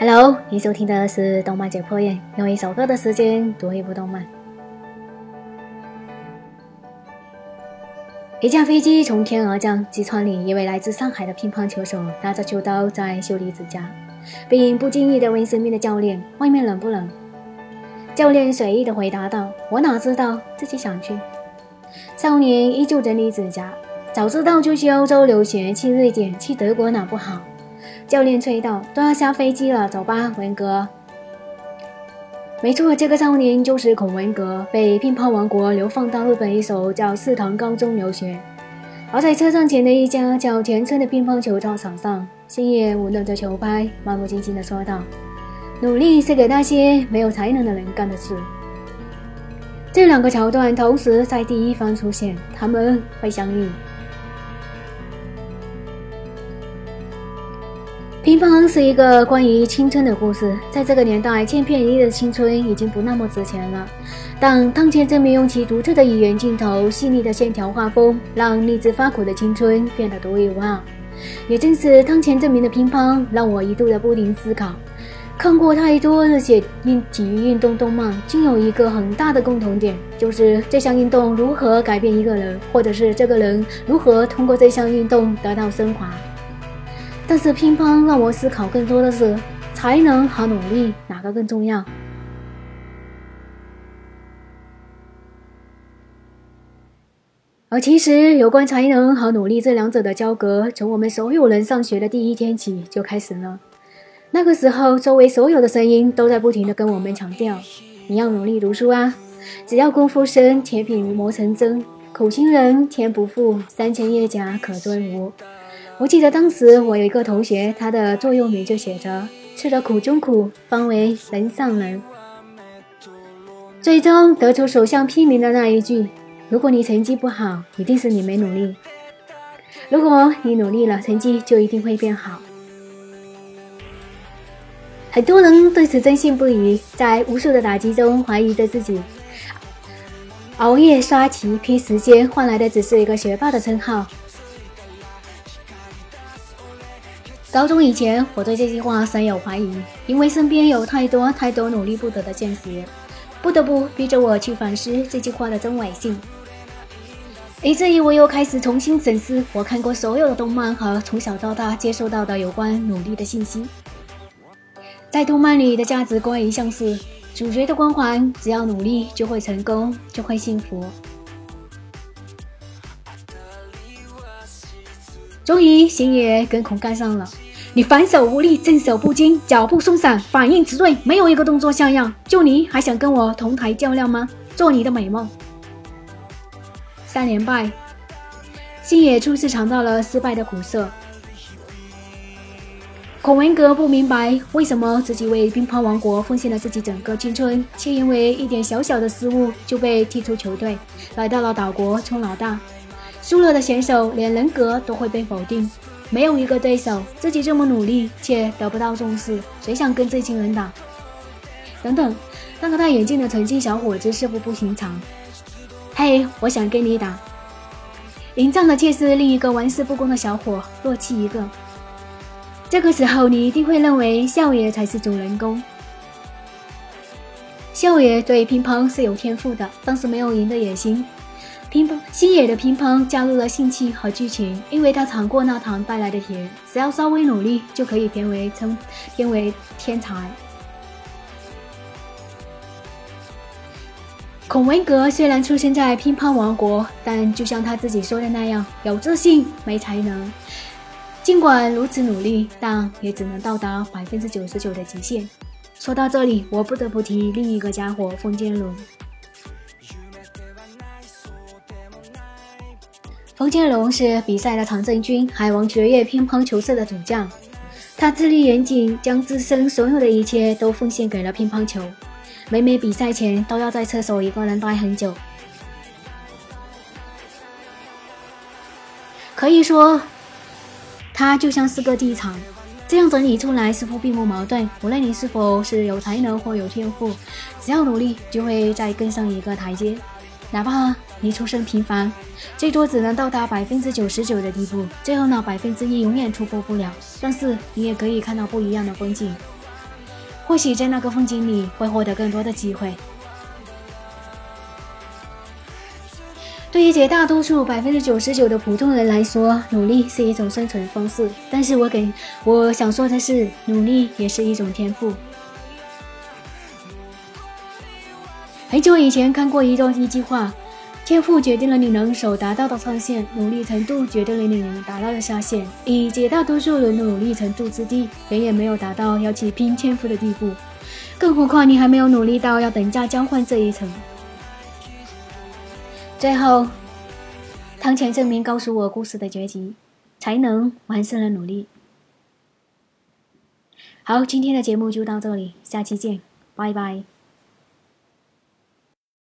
Hello，你收听的是动漫解剖院，用一首歌的时间读一部动漫。一架飞机从天而降，机舱里一位来自上海的乒乓球手拿着球刀在修理指甲，并不经意地问身边的教练：“外面冷不冷？”教练随意地回答道：“我哪知道，自己想去。”少年依旧整理指甲，早知道就去欧洲留学，去瑞典，去德国哪不好？教练催道：“都要下飞机了，走吧，文革。”没错，这个少年就是孔文革，被乒乓王国流放到日本一所叫四堂高中留学。而在车站前的一家叫田村的乒乓球操场上，星野舞弄着球拍，漫不经心地说道：“努力是给那些没有才能的人干的事。”这两个桥段同时在第一方出现，他们会相遇。乒乓是一个关于青春的故事，在这个年代，千篇一律的青春已经不那么值钱了。但汤浅证明用其独特的语言镜头、细腻的线条画风，让励志发苦的青春变得独一无二。也正是汤浅证明的乒乓，让我一度的不停思考：看过太多热血运体育运动动漫，均有一个很大的共同点，就是这项运动如何改变一个人，或者是这个人如何通过这项运动得到升华。但是乒乓让我思考更多的是才能和努力哪个更重要。而其实有关才能和努力这两者的交割，从我们所有人上学的第一天起就开始了。那个时候，周围所有的声音都在不停的跟我们强调：你要努力读书啊！只要功夫深，铁笔磨成针。苦心人天不负，三千叶甲可追无。我记得当时我有一个同学，他的座右铭就写着“吃了苦中苦，方为人上人”。最终得出首相批名的那一句：“如果你成绩不好，一定是你没努力；如果你努力了，成绩就一定会变好。”很多人对此深信不疑，在无数的打击中怀疑着自己，熬夜刷题、拼时间换来的只是一个学霸的称号。高中以前，我对这句话深有怀疑，因为身边有太多太多努力不得的现实，不得不逼着我去反思这句话的真伪性。以至于我又开始重新审视我看过所有的动漫和从小到大接受到的有关努力的信息。在动漫里的价值观一向是主角的光环，只要努力就会成功，就会幸福。终于，星野跟孔干上了。你反手无力，正手不精，脚步松散，反应迟钝，没有一个动作像样。就你还想跟我同台较量吗？做你的美梦。三连败，星野初次尝到了失败的苦涩。孔文革不明白为什么自己为乒乓王国奉献了自己整个青春，却因为一点小小的失误就被踢出球队，来到了岛国充老大。输了的选手连人格都会被否定，没有一个对手自己这么努力却得不到重视，谁想跟这群人打？等等，那个戴眼镜的纯净小伙子似乎不寻常。嘿，我想跟你打。赢仗的却是另一个玩世不恭的小伙，洛奇一个。这个时候你一定会认为笑爷才是主人公。笑爷对乒乓是有天赋的，但是没有赢的野心。乒乓星野的乒乓加入了兴趣和剧情，因为他尝过那糖带来的甜，只要稍微努力就可以变为成变为天才。孔文革虽然出生在乒乓王国，但就像他自己说的那样，有自信没才能。尽管如此努力，但也只能到达百分之九十九的极限。说到这里，我不得不提另一个家伙——风间龙。冯建龙是比赛的常胜军，海王学院乒乓球社的主将。他自律严谨，将自身所有的一切都奉献给了乒乓球。每每比赛前，都要在厕所一个人待很久。可以说，他就像是个地场。这样整理出来似乎并不矛盾。无论你是否是有才能或有天赋，只要努力，就会再更上一个台阶。哪怕你出身平凡，最多只能到达百分之九十九的地步，最后那百分之一永远突破不了。但是你也可以看到不一样的风景。或许在那个风景里会获得更多的机会。对于绝大多数百分之九十九的普通人来说，努力是一种生存方式。但是我给我想说的是，努力也是一种天赋。很久以前看过一段一句话：天赋决定了你能所达到的上限，努力程度决定了你能达到的下限。以绝大多数人的努力程度之低，远远没有达到要去拼天赋的地步。更何况你还没有努力到要等价交换这一层。最后，汤浅证明告诉我故事的结局：才能完胜了努力。好，今天的节目就到这里，下期见，拜拜。